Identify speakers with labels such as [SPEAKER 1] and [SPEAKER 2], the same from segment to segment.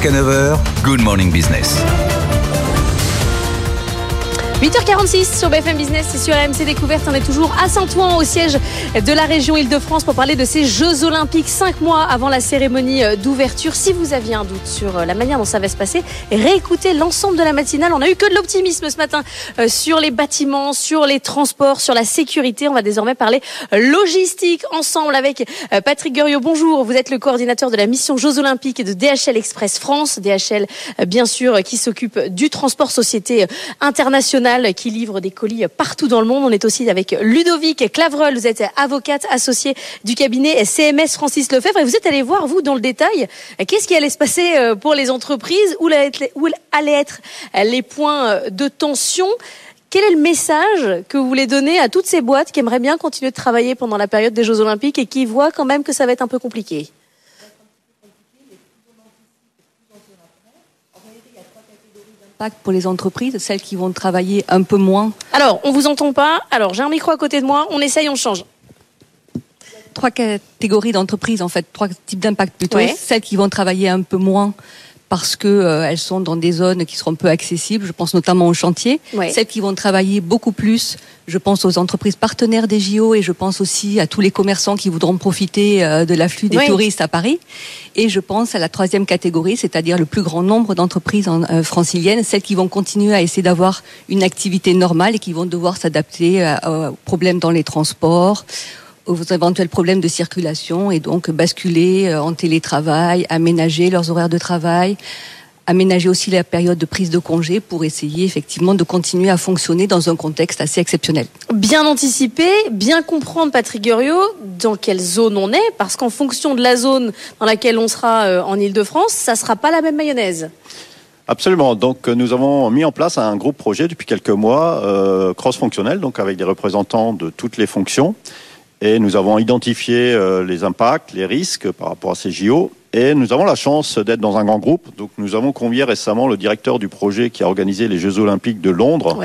[SPEAKER 1] Jusqu'à 9h, Good Morning Business.
[SPEAKER 2] 8h46 sur BFM Business et sur AMC Découverte. On est toujours à Saint-Ouen, au siège de la région Île-de-France, pour parler de ces Jeux Olympiques, cinq mois avant la cérémonie d'ouverture. Si vous aviez un doute sur la manière dont ça va se passer, réécoutez l'ensemble de la matinale. On a eu que de l'optimisme ce matin euh, sur les bâtiments, sur les transports, sur la sécurité. On va désormais parler logistique ensemble avec euh, Patrick Guriot. Bonjour, vous êtes le coordinateur de la mission Jeux Olympiques de DHL Express France. DHL, euh, bien sûr, qui s'occupe du transport société internationale qui livre des colis partout dans le monde. On est aussi avec Ludovic Clavreul. Vous êtes avocate associée du cabinet CMS Francis Lefebvre. Et vous êtes allé voir, vous, dans le détail, qu'est-ce qui allait se passer euh, pour les entreprises, où allaient être les points de tension? Quel est le message que vous voulez donner à toutes ces boîtes qui aimeraient bien continuer de travailler pendant la période des Jeux Olympiques et qui voient quand même que ça va être un peu compliqué?
[SPEAKER 3] Pour les entreprises, celles qui vont travailler un peu moins
[SPEAKER 2] Alors, on vous entend pas. Alors, j'ai un micro à côté de moi. On essaye, on change.
[SPEAKER 3] Trois catégories d'entreprises, en fait, trois types d'impact plutôt. Celles qui vont travailler un peu moins parce que euh, elles sont dans des zones qui seront peu accessibles. Je pense notamment aux chantiers. Celles qui vont travailler beaucoup plus. Je pense aux entreprises partenaires des JO et je pense aussi à tous les commerçants qui voudront profiter euh, de l'afflux des touristes à Paris. Et je pense à la troisième catégorie, c'est-à-dire le plus grand nombre d'entreprises euh, franciliennes, celles qui vont continuer à essayer d'avoir une activité normale et qui vont devoir s'adapter aux problèmes dans les transports aux éventuels problèmes de circulation et donc basculer euh, en télétravail, aménager leurs horaires de travail, aménager aussi la période de prise de congé pour essayer effectivement de continuer à fonctionner dans un contexte assez exceptionnel.
[SPEAKER 2] Bien anticiper, bien comprendre, Patrick Guriot, dans quelle zone on est, parce qu'en fonction de la zone dans laquelle on sera euh, en Ile-de-France, ça sera pas la même mayonnaise.
[SPEAKER 4] Absolument. Donc nous avons mis en place un groupe projet depuis quelques mois euh, cross-fonctionnel, donc avec des représentants de toutes les fonctions. Et nous avons identifié euh, les impacts, les risques par rapport à ces JO. Et nous avons la chance d'être dans un grand groupe. Donc nous avons convié récemment le directeur du projet qui a organisé les Jeux Olympiques de Londres,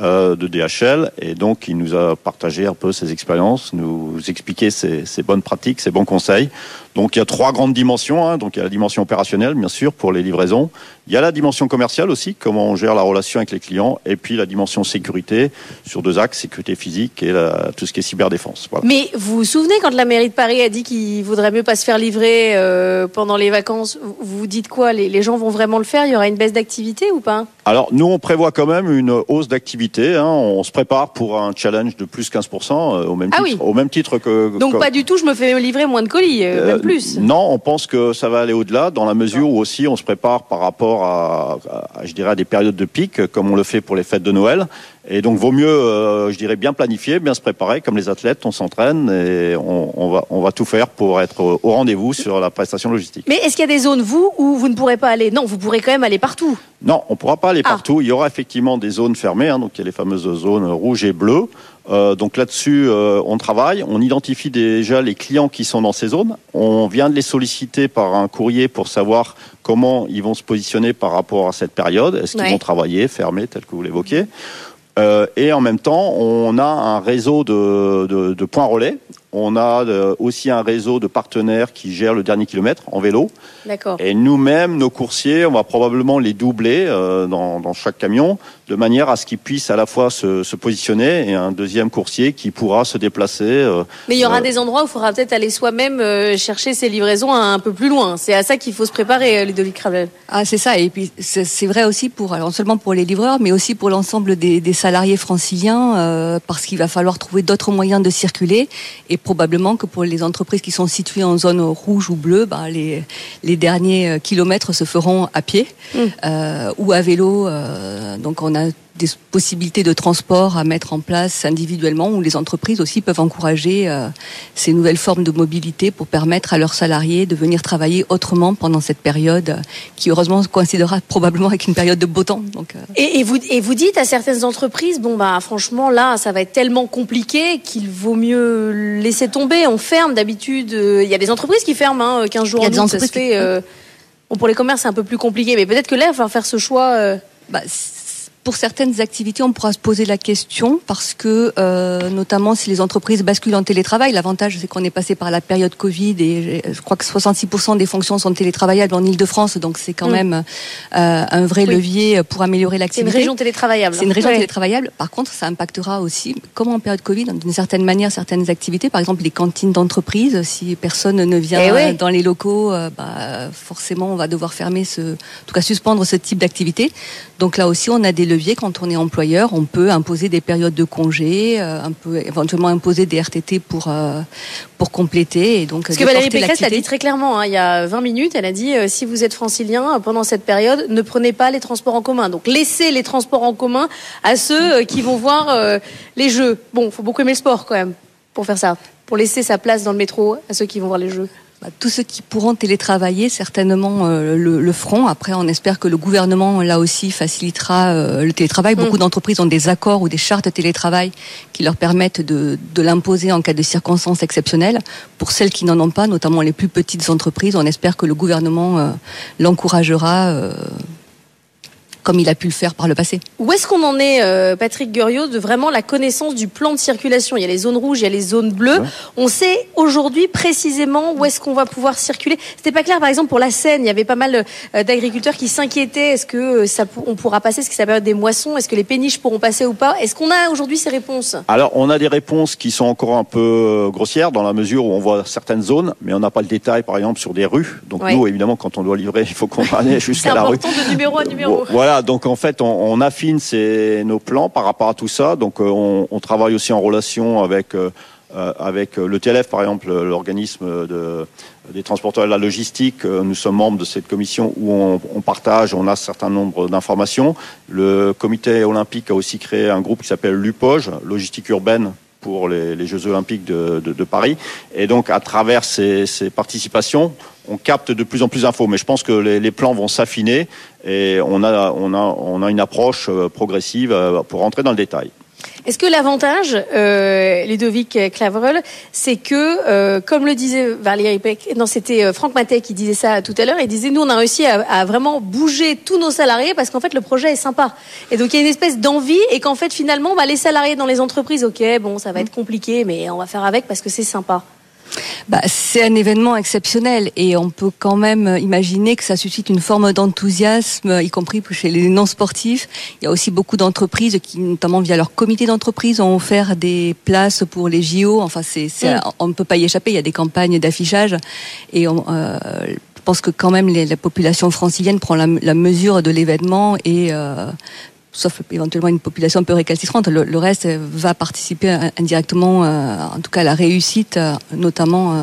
[SPEAKER 4] euh, de DHL. Et donc il nous a partagé un peu ses expériences, nous expliquer ses, ses bonnes pratiques, ses bons conseils. Donc il y a trois grandes dimensions. Hein. Donc il y a la dimension opérationnelle, bien sûr, pour les livraisons. Il y a la dimension commerciale aussi, comment on gère la relation avec les clients, et puis la dimension sécurité sur deux axes, sécurité physique et tout ce qui est cyberdéfense.
[SPEAKER 2] Mais vous vous souvenez quand la mairie de Paris a dit qu'il vaudrait mieux pas se faire livrer euh, pendant les vacances Vous vous dites quoi? Les, gens vont vraiment le faire? Il y aura une baisse d'activité ou pas?
[SPEAKER 4] Alors nous on prévoit quand même une hausse d'activité. Hein. On se prépare pour un challenge de plus 15% euh, au même ah titre, au même titre que.
[SPEAKER 2] Donc pas du tout. Je me fais livrer moins de colis, euh, même plus.
[SPEAKER 4] Non, on pense que ça va aller au-delà dans la mesure où aussi on se prépare par rapport à, je dirais, à des périodes de pic, comme on le fait pour les fêtes de Noël. Et donc, vaut mieux, euh, je dirais, bien planifier, bien se préparer. Comme les athlètes, on s'entraîne et on, va, on va tout faire pour être au rendez-vous sur la prestation logistique.
[SPEAKER 2] Mais est-ce qu'il y a des zones, vous, où vous ne pourrez pas aller? Non, vous pourrez quand même aller partout.
[SPEAKER 4] Non, on ne pourra pas aller ah. partout. Il y aura effectivement des zones fermées. Hein, donc, il y a les fameuses zones rouges et bleues. Euh, donc là-dessus, euh, on travaille, on identifie déjà les clients qui sont dans ces zones. On vient de les solliciter par un courrier pour savoir comment ils vont se positionner par rapport à cette période. Est-ce qu'ils vont travailler, fermer, tel que vous l'évoquiez? Euh, Et en même temps, on a un réseau de, de, de points relais on a euh, aussi un réseau de partenaires qui gèrent le dernier kilomètre en vélo.
[SPEAKER 2] D'accord.
[SPEAKER 4] Et nous-mêmes, nos coursiers, on va probablement les doubler euh, dans, chaque camion, de manière à ce qu'ils puissent à la fois se, positionner et un deuxième coursier qui pourra se déplacer. Euh,
[SPEAKER 2] Mais il y aura des endroits où il faudra peut-être aller soi-même chercher ses livraisons un peu plus loin. C'est à ça qu'il faut se préparer, Ludovic Cravel.
[SPEAKER 3] Ah, c'est ça. Et puis c'est vrai aussi pour, alors non seulement pour les livreurs, mais aussi pour l'ensemble des, des, salariés franciliens, parce qu'il va falloir trouver d'autres moyens de circuler et probablement que pour les entreprises qui sont situées en zone rouge ou bleue, bah, les, les derniers euh, kilomètres se feront à pied mmh. euh, ou à vélo. Euh, donc on a des possibilités de transport à mettre en place individuellement où les entreprises aussi peuvent encourager euh, ces nouvelles formes de mobilité pour permettre à leurs salariés de venir travailler autrement pendant cette période qui heureusement coïncidera probablement avec une période de beau temps. Donc,
[SPEAKER 2] euh. et, vous, et vous dites à certaines entreprises, bon bah franchement là ça va être tellement compliqué qu'il vaut mieux laisser tomber, on ferme d'habitude, euh, il y a des entreprises qui ferment hein, 15 jours en août, ça se fait... bon, pour les commerces c'est un peu plus compliqué, mais peut-être que là il va falloir faire ce choix...
[SPEAKER 3] Bah, pour certaines activités, on pourra se poser la question parce que, euh, notamment si les entreprises basculent en télétravail, l'avantage c'est qu'on est passé par la période Covid et je crois que 66% des fonctions sont télétravaillables en Ile-de-France, donc c'est quand mm. même euh, un vrai levier pour améliorer l'activité.
[SPEAKER 2] C'est une région télétravaillable.
[SPEAKER 3] C'est une région télétravaillable. Par contre, ça impactera aussi, comme en période Covid, d'une certaine manière, certaines activités, par exemple les cantines d'entreprise. Si personne ne vient eh dans les locaux, euh, bah, forcément on va devoir fermer ce, en tout cas suspendre ce type d'activité. Donc là aussi, on a des leviers quand on est employeur. On peut imposer des périodes de congé, euh, un peu éventuellement imposer des RTT pour euh, pour compléter. Et donc
[SPEAKER 2] ce que Valérie Pécresse a dit très clairement, hein, il y a 20 minutes, elle a dit euh, si vous êtes francilien pendant cette période, ne prenez pas les transports en commun. Donc laissez les transports en commun à ceux qui vont voir les jeux. Bon, faut beaucoup aimer le sport quand même pour faire ça, pour laisser sa place dans le métro à ceux qui vont voir les jeux.
[SPEAKER 3] Bah, tous ceux qui pourront télétravailler certainement euh, le, le, feront. Après, on espère que le gouvernement là aussi facilitera euh, le télétravail. Mm. Beaucoup d'entreprises ont des accords ou des chartes télétravail qui leur permettent de, de l'imposer en cas de circonstances exceptionnelles. Pour celles qui n'en ont pas, notamment les plus petites entreprises, on espère que le gouvernement euh, l'encouragera comme il a pu le faire par le passé.
[SPEAKER 2] Où est-ce qu'on en est, euh, Patrick Guriot, de vraiment la connaissance du plan de circulation? Il y a les zones rouges, il y a les zones bleues. On sait aujourd'hui précisément où est-ce qu'on va pouvoir circuler. C'était pas clair, par exemple, pour la Seine, il y avait pas mal euh, d'agriculteurs qui s'inquiétaient. Est-ce que euh, ça, on pourra passer? Ce qui s'appelle des moissons? Est-ce que les péniches pourront passer ou pas? Est-ce qu'on a aujourd'hui ces réponses?
[SPEAKER 4] Alors, on a des réponses qui sont encore un peu grossières dans la mesure où on voit certaines zones, mais on n'a pas le détail, par exemple, sur des rues. Donc nous, évidemment, quand on doit livrer, il faut qu'on aille jusqu'à la rue.
[SPEAKER 2] C'est important de numéro à numéro.
[SPEAKER 4] Voilà donc en fait, on, affine nos plans par rapport à tout ça. Donc euh, on, travaille aussi en relation avec euh, euh, avec le TLF, par exemple, l'organisme des transporteurs et de la logistique. Nous sommes membres de cette commission où on, partage, on a un certain nombre d'informations. Le comité olympique a aussi créé un groupe qui s'appelle LUPOGE, Logistique urbaine pour les, Jeux olympiques de, Paris. Et donc, à travers ces, participations, on capte de plus en plus d'infos. Mais je pense que les, plans vont s'affiner et on a, on, a, on a une approche euh, progressive euh, pour rentrer dans le détail.
[SPEAKER 2] Est-ce que l'avantage, euh, Ludovic Clavreul, c'est que, euh, comme le disait Valérie Peck, non, c'était euh, Franck Matet qui disait ça tout à l'heure, il disait, nous, on a réussi à, vraiment bouger tous nos salariés parce qu'en fait, le projet est sympa. Et donc, il y a une espèce d'envie et qu'en fait, finalement, bah, les salariés dans les entreprises, ok, bon, ça va être compliqué, mais on va faire avec parce que c'est sympa
[SPEAKER 3] bah, C'est un événement exceptionnel et on peut quand même imaginer que ça suscite une forme d'enthousiasme, y compris chez les non-sportifs. Il y a aussi beaucoup d'entreprises qui, notamment via leur comité d'entreprise, ont offert des places pour les JO. Enfin, c'est, on ne peut pas y échapper. Il y a des campagnes d'affichage et on, euh, je pense que quand même la population francilienne prend la, mesure de l'événement et euh, sauf éventuellement une population un peu récalcitrante. Le, reste va participer indirectement, euh, en tout cas à la réussite, euh, notamment euh,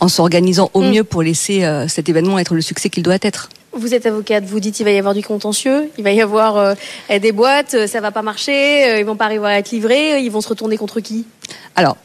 [SPEAKER 3] en s'organisant au mm. mieux pour laisser cet événement être le succès qu'il doit être.
[SPEAKER 2] Vous êtes avocate, vous dites il va y avoir du contentieux, il va y avoir des boîtes, ça va pas marcher, ils vont pas arriver à être livrés, ils vont se retourner contre qui?
[SPEAKER 3] Alors,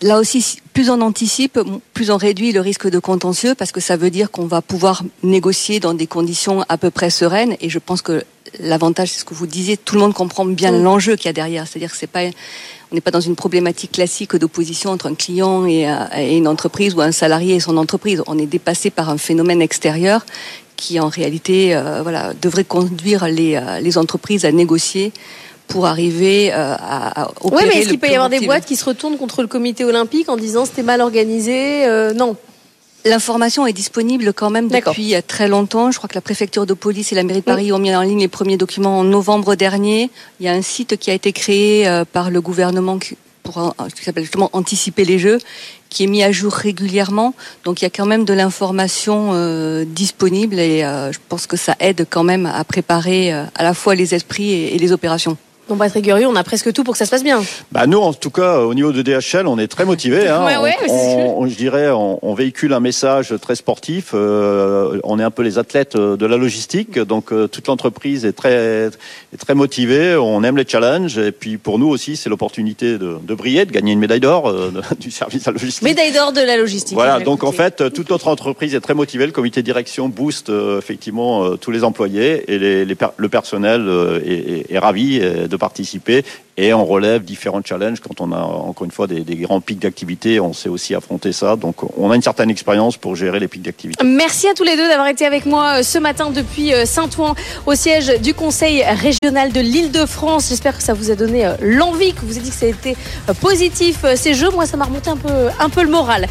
[SPEAKER 3] là aussi, plus on anticipe, plus on réduit le risque de contentieux parce que ça veut dire qu'on va pouvoir négocier dans des conditions à peu près sereines. Et je pense que l'avantage, c'est ce que vous disiez, tout le monde comprend bien l'enjeu qu'il y a derrière. C'est-à-dire que c'est pas, on n'est pas dans une problématique classique d'opposition entre un client et, euh, et, une entreprise ou un salarié et son entreprise. On est dépassé par un phénomène extérieur qui, en réalité, euh, voilà, devrait conduire les, euh, les entreprises à négocier pour arriver à, à
[SPEAKER 2] opérer Oui, mais est-ce qu'il peut y avoir des boîtes qui se retournent contre le comité olympique en disant c'était mal organisé Non.
[SPEAKER 3] L'information est disponible quand même depuis très longtemps. Je crois que la préfecture de police et la mairie de Paris ont mis en ligne les premiers documents en novembre dernier. Il y a un site qui a été créé euh, par le gouvernement pour euh, qui s'appelle justement anticiper les jeux, qui est mis à jour régulièrement. Donc il y a quand même de l'information euh, disponible et je pense que ça aide quand même à préparer à la fois les esprits et les opérations.
[SPEAKER 2] Patrick Gurieux, on a presque tout pour que ça se passe bien.
[SPEAKER 4] Bah nous, en tout cas, au niveau de DHL, on est très motivés. Hein. on, je dirais, on, véhicule un message très sportif. Euh, on est un peu les athlètes euh, de la logistique, donc euh, toute l'entreprise est très, est très motivée. On aime les challenges, et puis pour nous aussi, c'est l'opportunité de, de, briller, de gagner une médaille d'or du service à la logistique.
[SPEAKER 2] Médaille d'or de la logistique.
[SPEAKER 4] Voilà. Donc en fait, toute notre entreprise est très motivée. Le comité de direction booste effectivement tous les employés et les, le personnel est, est, est ravi de participer et on relève différents challenges quand on a encore une fois des, grands pics d'activité. On sait aussi affronter ça. Donc on a une certaine expérience pour gérer les pics d'activité.
[SPEAKER 2] Merci à tous les deux d'avoir été avec moi euh, ce matin depuis euh, Saint-Ouen au siège du Conseil régional de l'Île-de-France. J'espère que ça vous a donné euh, l'envie, que vous avez dit que ça a été positif ces jeux. Moi, ça m'a remonté un peu, un peu le moral.